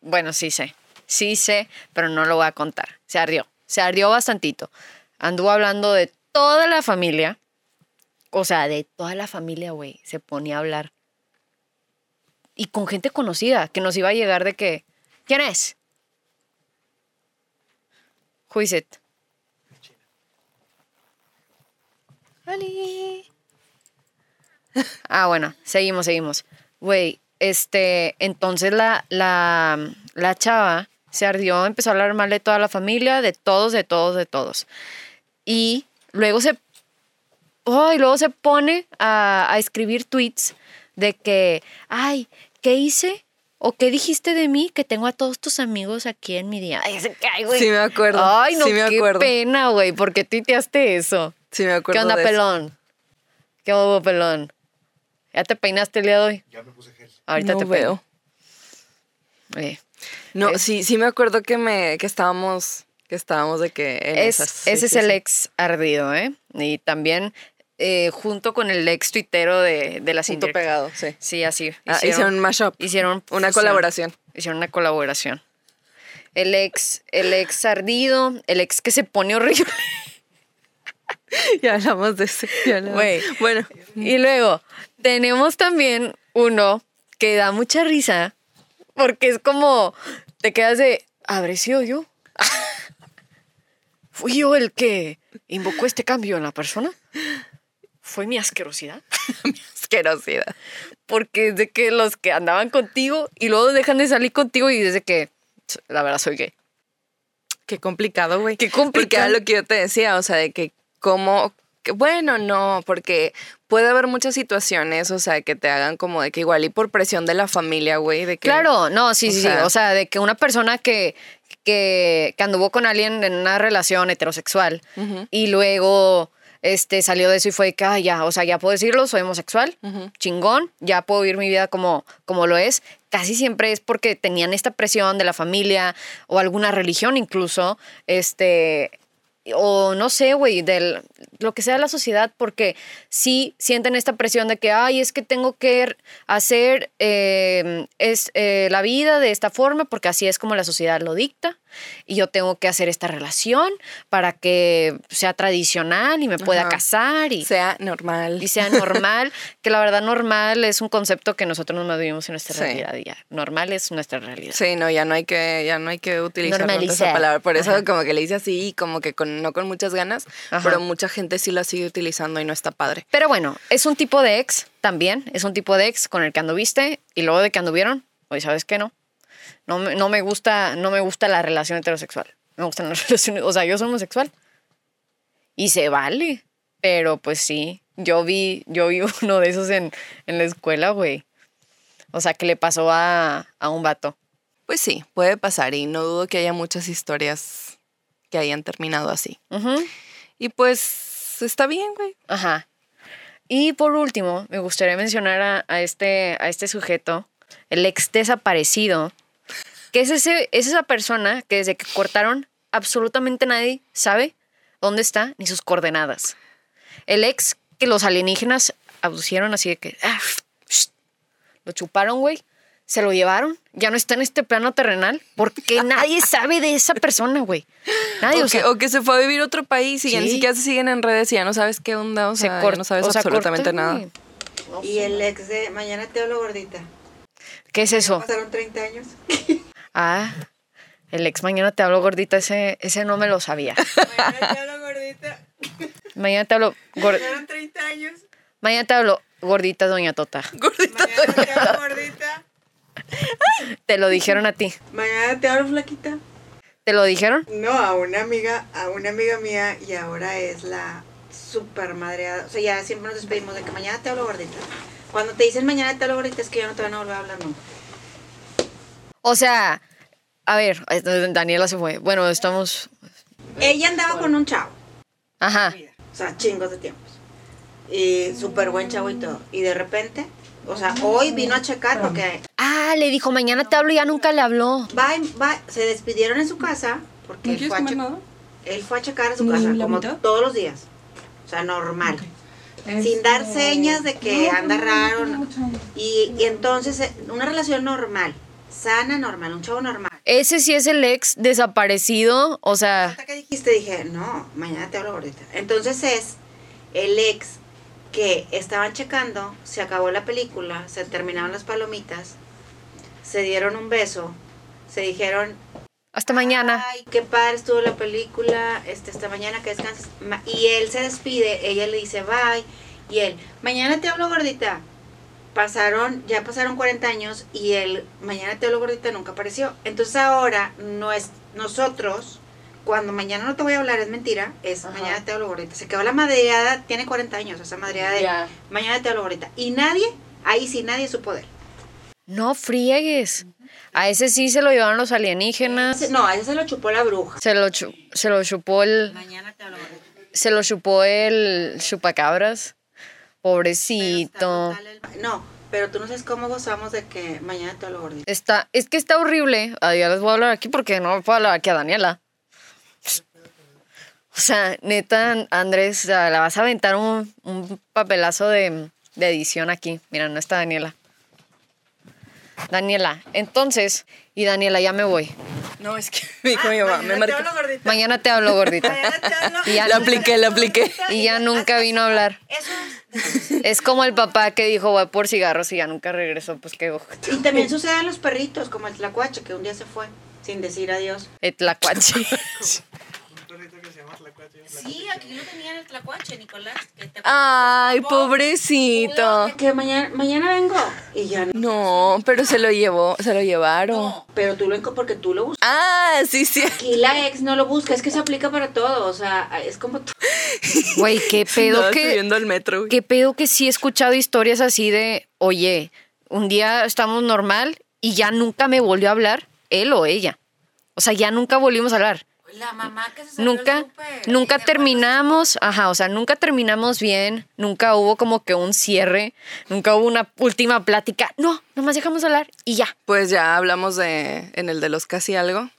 Bueno, sí sé. Sí sé, pero no lo voy a contar. Se ardió. Se ardió bastantito. Anduvo hablando de toda la familia. O sea, de toda la familia, güey. Se ponía a hablar. Y con gente conocida, que nos iba a llegar de que. ¿Quién es? Who is it? Ali. Ah, bueno, seguimos, seguimos. Güey, este, entonces la, la, la chava se ardió, empezó a hablar mal de toda la familia, de todos, de todos, de todos. Y luego se, oh, y luego se pone a, a escribir tweets de que, ay, ¿qué hice? ¿O qué dijiste de mí? Que tengo a todos tus amigos aquí en mi día. Ay, se cae, güey. Sí me acuerdo. Ay, no, sí me qué acuerdo. pena, güey. ¿Por qué tuiteaste eso? Sí me acuerdo ¿Qué onda, de eso. pelón? ¿Qué hubo, pelón? ¿Ya te peinaste el día de hoy? Ya me puse gel. Ahorita no te veo. Oye, No, Es- sí, sí me acuerdo que me, que estábamos, que estábamos de que en es, esas. Sí, ese es sí, el ex ardido, ¿eh? Y también eh, junto con el ex tuitero de, de Punto indirectas. pegado, sí. Sí, así. Ah, hicieron un mashup. hicieron Una fusión. colaboración. Hicieron una colaboración. El ex, el ex ardido, el ex que se pone horrible. Ya hablamos de. Güey. Bueno, Y luego tenemos también uno que da mucha risa porque es como te quedas de, ¿habré sido yo? ¿Fui yo el que invocó este cambio en la persona? ¿Fue mi asquerosidad? asquerosidad. Porque de que los que andaban contigo y luego dejan de salir contigo y desde que la verdad soy gay. Qué complicado, güey. Qué Porque complicado. era lo que yo te decía, o sea, de que cómo, que bueno, no, porque puede haber muchas situaciones, o sea, que te hagan como de que igual y por presión de la familia, güey, de que... Claro, no, sí, sí, sí. O sea, de que una persona que, que, que anduvo con alguien en una relación heterosexual y luego este, salió de eso y fue de que, "Ah, ya, o sea, ya puedo decirlo, soy homosexual, chingón, ya puedo vivir mi vida como, como lo es. Casi siempre es porque tenían esta presión de la familia o alguna religión incluso, este, o no sé, güey, del lo que sea de la sociedad, porque sí sienten esta presión de que, ay, es que tengo que hacer eh, es, eh, la vida de esta forma, porque así es como la sociedad lo dicta, y yo tengo que hacer esta relación para que sea tradicional y me pueda Ajá. casar y sea normal. y sea normal, que la verdad normal es un concepto que nosotros nos vivimos en nuestra Sí. realidad ya. Normal es nuestra realidad. Sí, no, ya no hay que, ya no hay que utilizar esa palabra. Por eso Ajá. como que le hice así, como que con, no con muchas ganas, Ajá. pero mucha gente sí la sigue utilizando y no está padre. Pero bueno, es un tipo de ex también, es un tipo de ex con el que anduviste y luego de que anduvieron, oye, ¿sabes qué no? No me, no me gusta, no me gusta la relación heterosexual. Me gustan las relaciones, o sea, yo soy homosexual. Y se vale, pero pues sí, yo vi, yo vi uno de esos en, en la escuela, güey. O sea, que le pasó a, a un vato. Pues sí, puede pasar y no dudo que haya muchas historias que hayan terminado así. Y pues está bien, güey. Ajá. Y por último, me gustaría mencionar a, a este, a este sujeto, el ex desaparecido, que es, ese, es esa persona que desde que cortaron, absolutamente nadie sabe dónde está ni sus coordenadas. El ex que los alienígenas abducieron así de que... ah, lo chuparon, güey. Se lo llevaron. Ya no está en este plano terrenal porque nadie sabe de esa persona, güey. Nadie, O, o que, sea, o que se fue a vivir a otro país y ya ni Sí. siquiera se siguen en redes y ya no sabes qué onda, o se sea, ya cortó. no sabes o sea, absolutamente nada. Y el ex de Mañana te hablo gordita. ¿Qué es eso? Pasaron 30 años. Ah, el ex mañana te hablo gordita, ese, ese no me lo sabía. Mañana te hablo gordita. Mañana te hablo gor- Pasaron 30 años. mañana te hablo gordita, doña Tota. Mañana te hablo gordita. Te lo dijeron a ti. Mañana te hablo flaquita. ¿Te lo dijeron? No, a una amiga, a una amiga mía y ahora es la super madreada. O sea, ya siempre nos despedimos de que mañana te hablo gordita. Cuando te dicen mañana te hablo gordita es que ya no te van a volver a hablar nunca. O sea, a ver, Daniela se fue. Bueno, estamos. Ella andaba con un chavo. Ajá. O sea, chingos de tiempos. Y súper buen chavo y todo. Y de repente, o sea, hoy vino a checar porque Ah, le dijo, mañana te hablo y ya nunca le habló. va, va, se despidieron en su casa porque ¿No él quieres fue, a nada? él fue a checar a su ¿Ni casa como mitad? todos los días. O sea, normal. Sin Este, dar señas de que no, anda no, no, raro. Y, y entonces, eh, una relación normal, sana, normal, un chavo normal. Ese sí es el ex desaparecido. O sea, Hasta que dijiste, dije, no, mañana te hablo ahorita. Entonces es el ex que estaban checando, se acabó la película, se terminaron las palomitas, se dieron un beso, se dijeron, hasta mañana. ay, qué padre estuvo la película, este, esta mañana que descanses. Y él se despide, ella le dice bye, y él, mañana te hablo gordita. Pasaron, ya pasaron 40 años y él, mañana te hablo gordita, nunca apareció. Entonces ahora, no es, nosotros, cuando mañana no te voy a hablar, es mentira, es mañana te hablo gordita. Se quedó la madreada, tiene 40 años, esa madreada de Ya. mañana te hablo gordita. Y nadie, ahí sí, nadie supo de él. No friegues. A ese sí se lo llevaron los alienígenas. No, a ese se lo chupó la bruja. Se lo, chu- se lo chupó el. Mañana te hablo gordita. Se lo chupó el chupacabras. Pobrecito. No, pero tú no sabes cómo gozamos de que mañana te hablo gordita. Está, es que está horrible. Ah, ya les voy a hablar aquí porque no puedo hablar aquí a Daniela. O sea, neta, Andrés, la vas a aventar un, un papelazo de, de edición aquí. Mira, no está Daniela. Daniela, entonces, y Daniela, ya me voy. No, es que me dijo mi mamá, me marcó. gordita. Mañana te hablo gordita. Mañana te hablo Y ya Lo apliqué, lo apliqué. Y ya nunca vino a hablar. Eso Es como el papá que dijo, voy por cigarros y ya nunca regresó. Pues qué. Y también sucede en los perritos, como el tlacuache, que un día se fue sin decir adiós. El tlacuache. Sí, aquí lo tenían el tlacuache, Nicolás. Ay, pobrecito. Que mañana, mañana vengo. Y ya no. No, pero se lo llevó, se lo llevaron. Pero tú lo porque tú lo buscas. Ah, sí, sí. Aquí la ex no lo busca, es que se aplica para todo. O sea, es como tú. Güey, qué pedo que... subiendo al metro. güey. ¿Qué pedo que sí he escuchado historias así de, oye, un día estamos normal y ya nunca me volvió a hablar él o ella? O sea, ya nunca volvimos a hablar. La mamá que se Nunca, nunca terminamos, ajá, o sea, nunca terminamos bien, nunca hubo como que un cierre, nunca hubo una última plática. No, nomás dejamos de hablar y ya. Pues ya hablamos de en el de los casi algo,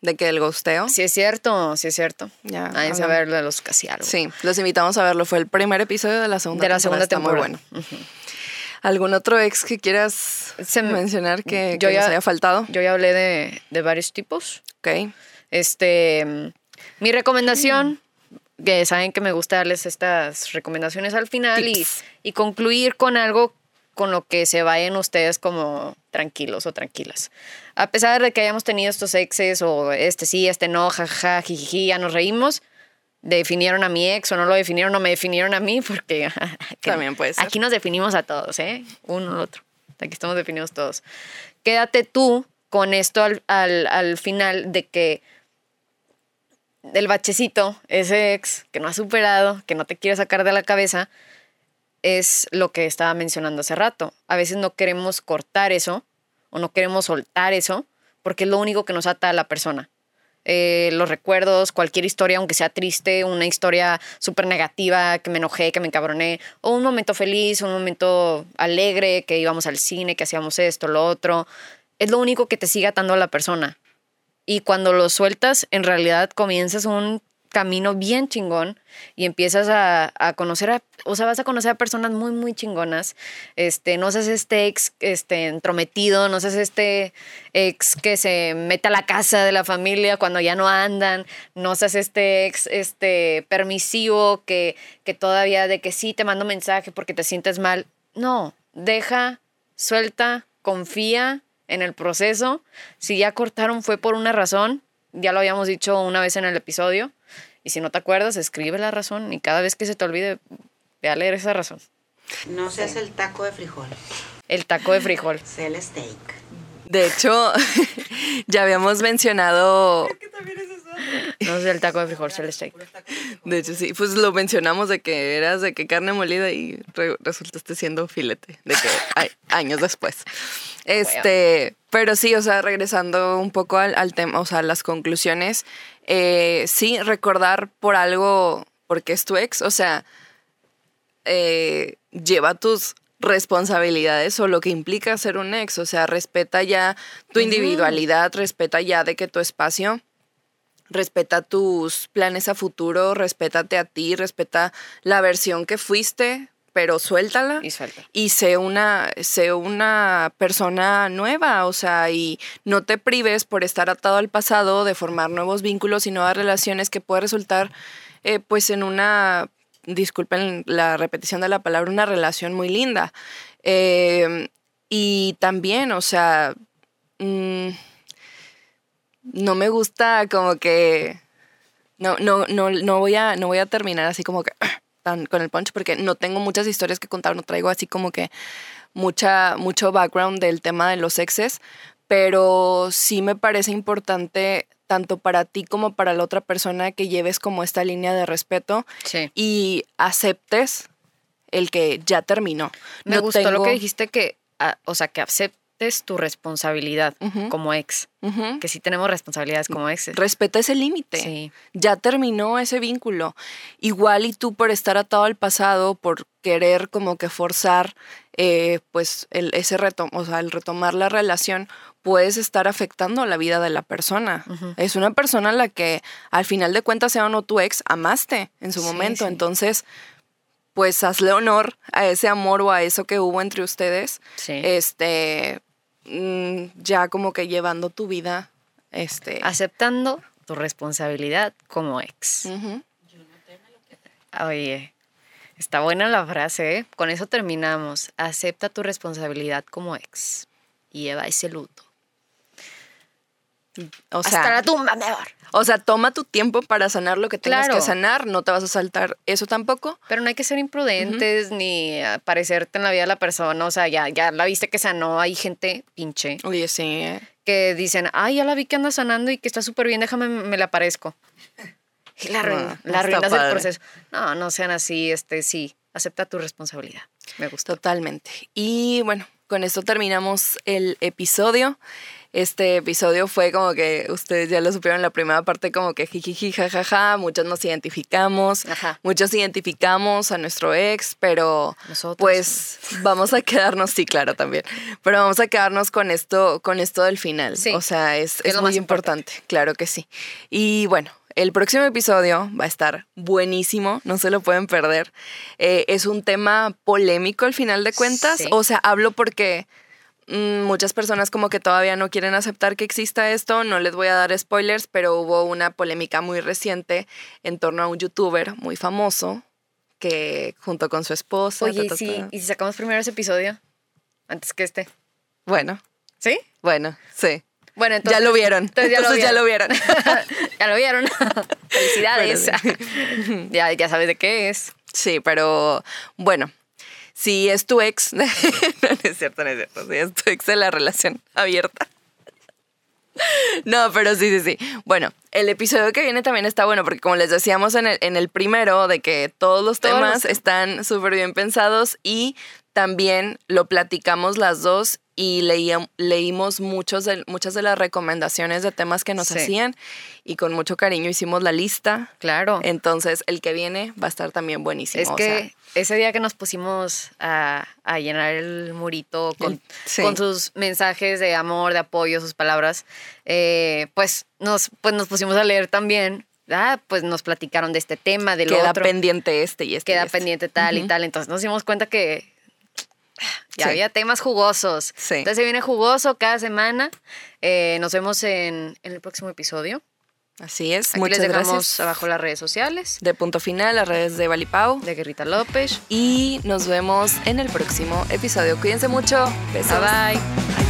de que el gosteo. Sí es cierto, sí es cierto. Ya, Nadie se hablamos. va a ver de los casi algo. Sí, los invitamos a verlo. Fue el primer episodio de la segunda De la temporada. segunda Está temporada. Muy bueno. ¿Algún otro ex que quieras Se me- mencionar que, yo que nos ya- haya faltado? Yo ya hablé de, de varios tipos. Ok. Este, mi recomendación, que saben que me gusta darles estas recomendaciones al final y, y concluir con algo con lo que se vayan ustedes como tranquilos o tranquilas. A pesar de que hayamos tenido estos exes o este sí, este no, jajaja, jijiji, ya nos reímos, definieron a mi ex o no lo definieron o me definieron a mí porque que También puede ser. aquí nos definimos a todos, ¿eh? Uno al otro. Aquí estamos definidos todos. Quédate tú con esto al, al, al final de que el bachecito, ese ex que no has superado, que no te quiere sacar de la cabeza, es lo que estaba mencionando hace rato. A veces no queremos cortar eso o no queremos soltar eso porque es lo único que nos ata a la persona. Eh, los recuerdos, cualquier historia, aunque sea triste, una historia súper negativa, que me enojé, que me encabroné, o un momento feliz, un momento alegre, que íbamos al cine, que hacíamos esto, lo otro, es lo único que te sigue atando a la persona. Y cuando lo sueltas, en realidad comienzas un camino bien chingón y empiezas a, a conocer a, o sea, vas a conocer a personas muy, muy chingonas. Este, no seas este ex este, entrometido, no seas este ex que se mete a la casa de la familia cuando ya no andan, no seas este ex este, permisivo que, que todavía de que sí te mando mensaje porque te sientes mal. No, deja, suelta, confía en el proceso. Si ya cortaron fue por una razón, ya lo habíamos dicho una vez en el episodio. Y si no te acuerdas, escribe la razón y cada vez que se te olvide, ve a leer esa razón. No seas el taco de frijol, El taco de frijol. el steak. De hecho, ya habíamos mencionado, No sé, el taco de frijol, el steak. de hecho sí, pues lo mencionamos de que eras de que carne molida y re- resultaste siendo filete, de que ay, años después. Este, pero sí, o sea, regresando un poco al, al tema, o sea, a las conclusiones, eh, sí, recordar por algo, porque es tu ex, o sea, eh, lleva tus responsabilidades o lo que implica ser un ex, o sea, respeta ya tu individualidad, respeta ya de que tu espacio, respeta tus planes a futuro, respétate a ti, respeta la versión que fuiste, pero suéltala Y suelta. y sé una, sé una persona nueva, o sea, y no te prives por estar atado al pasado de formar nuevos vínculos y nuevas relaciones que puede resultar, eh, pues, en una, disculpen la repetición de la palabra, una relación muy linda. Eh, y también, o sea, mm, no me gusta como que no, no, no, no voy a, no voy a terminar así como que tan con el punch porque no tengo muchas historias que contar, no traigo así como que mucha, mucho background del tema de los exes, pero sí me parece importante tanto para ti como para la otra persona que lleves como esta línea de respeto Sí. y aceptes el que ya terminó. Me No gustó lo que dijiste que, ah, o sea, que aceptes tu responsabilidad Ujú. como ex. Ujú. Que sí tenemos responsabilidades como exes. Respeta ese límite. Sí. ya terminó ese vínculo. Igual y tú por estar atado al pasado, por querer como que forzar eh, pues el, ese reto, o sea, el retomar la relación, puedes estar afectando la vida de la persona. Ujú. Es una persona a la que al final de cuentas, sea o no tu ex, amaste en su Sí, momento. sí. Entonces, pues hazle honor a ese amor o a eso que hubo entre ustedes. Sí. Este, mm, ya como que llevando tu vida. Este. Aceptando tu responsabilidad como ex. ujú. Oye, está buena la frase, ¿eh? Con eso terminamos. Acepta tu responsabilidad como ex. Y lleva ese luto. O sea, Hasta la tumba, mi amor. O sea, toma tu tiempo para sanar lo que tengas Claro. que sanar, no te vas a saltar eso tampoco. Pero no hay que ser imprudentes ni aparecerte en la vida de la persona. O sea, ya, ya la viste que sanó. Hay gente pinche Oye, sí, ¿eh? que dicen, ay, ya la vi que anda sanando y que está súper bien, déjame, me la aparezco. Y la, no la arruinas el padre. proceso. No, no sean así, este, sí, acepta tu responsabilidad. Me gustó. totalmente. Y bueno, con esto terminamos el episodio. Este episodio fue como que ustedes ya lo supieron en la primera parte, como que jijiji, jajaja, muchos nos identificamos, Ajá. muchos identificamos a nuestro ex, pero Nosotros. pues vamos a quedarnos, sí, claro, también, pero vamos a quedarnos con esto, con esto del final. Sí, o sea, es, es muy más importante, claro que sí. Y bueno, el próximo episodio va a estar buenísimo, no se lo pueden perder. Eh, es un tema polémico al final de cuentas, Sí. o sea, hablo porque muchas personas como que todavía no quieren aceptar que exista esto, no les voy a dar spoilers, pero hubo una polémica muy reciente en torno a un youtuber muy famoso que junto con su esposa... Oye, ta, ta, sí, ta. ¿y si sacamos primero ese episodio? Antes que este. Bueno, ¿Sí? bueno, sí. Bueno, entonces. ya lo vieron. entonces ya lo Entonces ya lo vieron. ya lo vieron. Felicidades. Bueno, ya, ya sabes de qué es. Sí, pero bueno, si es tu ex, no, no es cierto, no es cierto, si es tu ex de la relación abierta. No, pero sí, sí, sí. Bueno, el episodio que viene también está bueno porque como les decíamos en el, en el primero, de que todos los Todos temas los temas. están súper bien pensados y también lo platicamos las dos y leía- leímos muchos de, muchas de las recomendaciones de temas que nos Sí. hacían y con mucho cariño hicimos la lista. Claro. Entonces, el que viene va a estar también buenísimo. Es o que sea, ese día que nos pusimos a, a llenar el murito con, sí. con sus mensajes de amor, de apoyo, sus palabras, eh, pues, nos, pues nos pusimos a leer también. Ah, pues nos platicaron de este tema, del queda otro. pendiente este y este. y queda este. pendiente tal y tal. Entonces nos dimos cuenta que ya Sí. había temas jugosos. Sí. Entonces se viene jugoso cada semana. Eh, nos vemos en, en el próximo episodio. Así es. Aquí Muchas les dejamos gracias. abajo las redes sociales De punto final, las redes de Valipau. de Guerrita López. Y nos vemos en el próximo episodio. Cuídense mucho. Besos. Bye bye.